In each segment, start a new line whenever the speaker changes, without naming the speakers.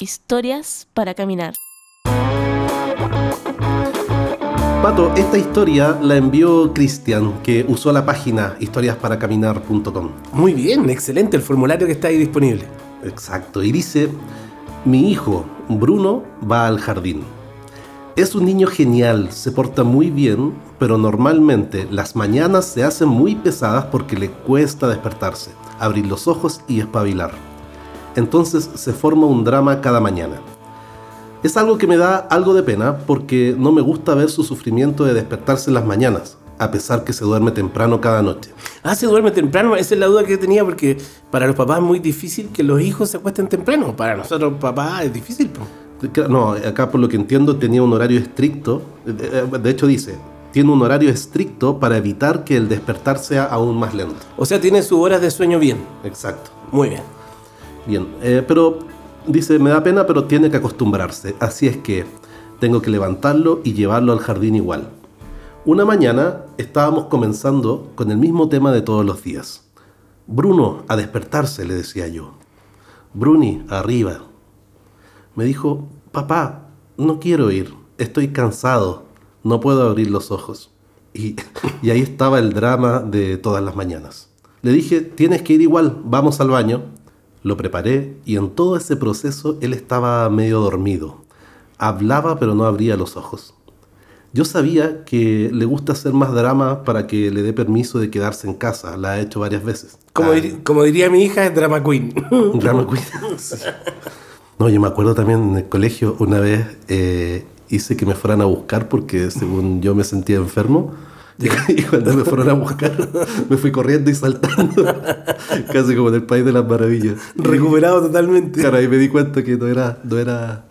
Historias para Caminar.
Pato, esta historia la envió Cristian, que usó la página historiasparacaminar.com.
Muy bien, excelente el formulario que está ahí disponible.
Exacto, y dice, mi hijo, Bruno, va al jardín. Es un niño genial, se porta muy bien, pero normalmente las mañanas se hacen muy pesadas porque le cuesta despertarse, abrir los ojos y espabilar. Entonces se forma un drama cada mañana. Es algo que me da algo de pena porque no me gusta ver su sufrimiento de despertarse en las mañanas, a pesar que se duerme temprano cada noche.
Ah, se duerme temprano, esa es la duda que tenía porque para los papás es muy difícil que los hijos se acuesten temprano. Para nosotros papás es difícil.
No, acá por lo que entiendo tenía un horario estricto. De hecho dice, tiene un horario estricto para evitar que el despertar sea aún más lento.
O sea, tiene sus horas de sueño bien.
Exacto.
Muy bien.
Bien, eh, pero dice, me da pena, pero tiene que acostumbrarse. Así es que tengo que levantarlo y llevarlo al jardín igual. Una mañana estábamos comenzando con el mismo tema de todos los días. Bruno, a despertarse, le decía yo. Bruni, arriba. Me dijo, papá, no quiero ir, estoy cansado, no puedo abrir los ojos. Y, y ahí estaba el drama de todas las mañanas. Le dije, tienes que ir igual, vamos al baño. Lo preparé y en todo ese proceso él estaba medio dormido. Hablaba pero no abría los ojos. Yo sabía que le gusta hacer más drama para que le dé permiso de quedarse en casa. La ha hecho varias veces.
Como,
Ah,
dir- como diría mi hija, es drama queen.
drama queen. Sí. No, yo me acuerdo también en el colegio una vez eh, hice que me fueran a buscar porque según yo me sentía enfermo. Y cuando me fueron a buscar, me fui corriendo y saltando. Casi como en el país de las maravillas.
Recuperado totalmente.
Claro, ahí me di cuenta que no era, no era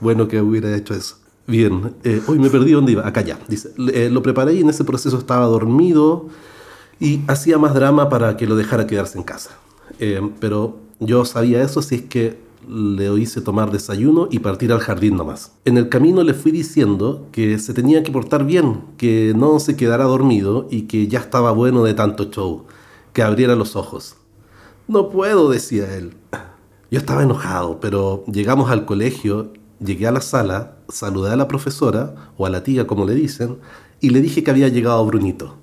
bueno que hubiera hecho eso. Bien, eh, hoy me perdí dónde iba. Acá ya. Dice, eh, lo preparé y en ese proceso estaba dormido y hacía más drama para que lo dejara quedarse en casa. Eh, pero yo sabía eso, así es que le hice tomar desayuno y partir al jardín nomás. En el camino le fui diciendo que se tenía que portar bien, que no se quedara dormido y que ya estaba bueno de tanto show, que abriera los ojos. No puedo, decía él. Yo estaba enojado, pero llegamos al colegio, llegué a la sala, saludé a la profesora, o a la tía como le dicen, y le dije que había llegado Brunito.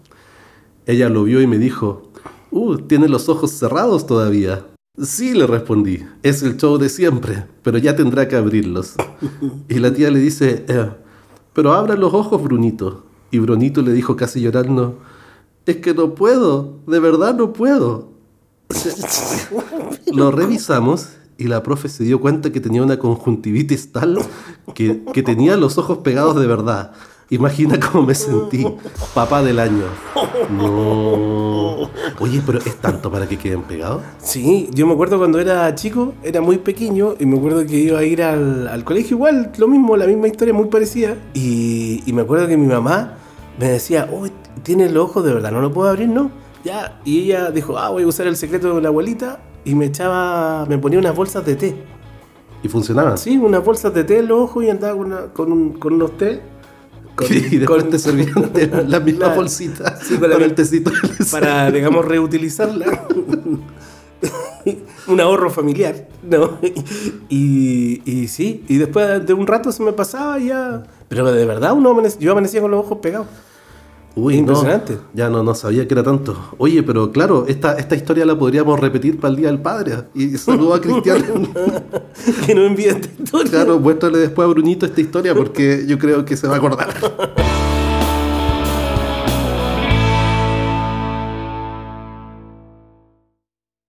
Ella lo vio y me dijo, Uh, tiene los ojos cerrados todavía. Sí, le respondí, es el show de siempre, pero ya tendrá que abrirlos. Y la tía le dice, "Eh, pero abra los ojos, Brunito. Y Brunito le dijo casi llorando, es que no puedo, de verdad no puedo. Lo revisamos y la profe se dio cuenta que tenía una conjuntivitis tal que, que tenía los ojos pegados de verdad. Imagina cómo me sentí, papá del año. No. Oye, pero es tanto para que queden pegados.
Sí, yo me acuerdo cuando era chico, era muy pequeño, y me acuerdo que iba a ir al, al colegio igual, lo mismo, la misma historia, muy parecida. Y, y me acuerdo que mi mamá me decía, oh, tiene los ojos de verdad, no lo puedo abrir, ¿no? Ya, y ella dijo, ah, voy a usar el secreto de la abuelita, y me echaba, me ponía unas bolsas de té.
Y funcionaban.
Sí, unas bolsas de té en los ojos y andaba con, una- con, un- con unos té. Con-
y después
con-
te servían de la misma bolsita
Sí,
el tecito.
para, digamos, reutilizarla. un ahorro familiar, ¿no? Y, y sí, y después de un rato se me pasaba ya. Pero de verdad, uno amanec- yo amanecía con los ojos pegados.
Uy, no,
Impresionante.
ya no, no sabía que era tanto. Oye, pero claro, esta, esta historia la podríamos repetir para el Día del Padre. Y saludo a Cristian.
que no envíe esta historia.
claro, muéstrale después a Brunito esta historia porque yo creo que se va a acordar.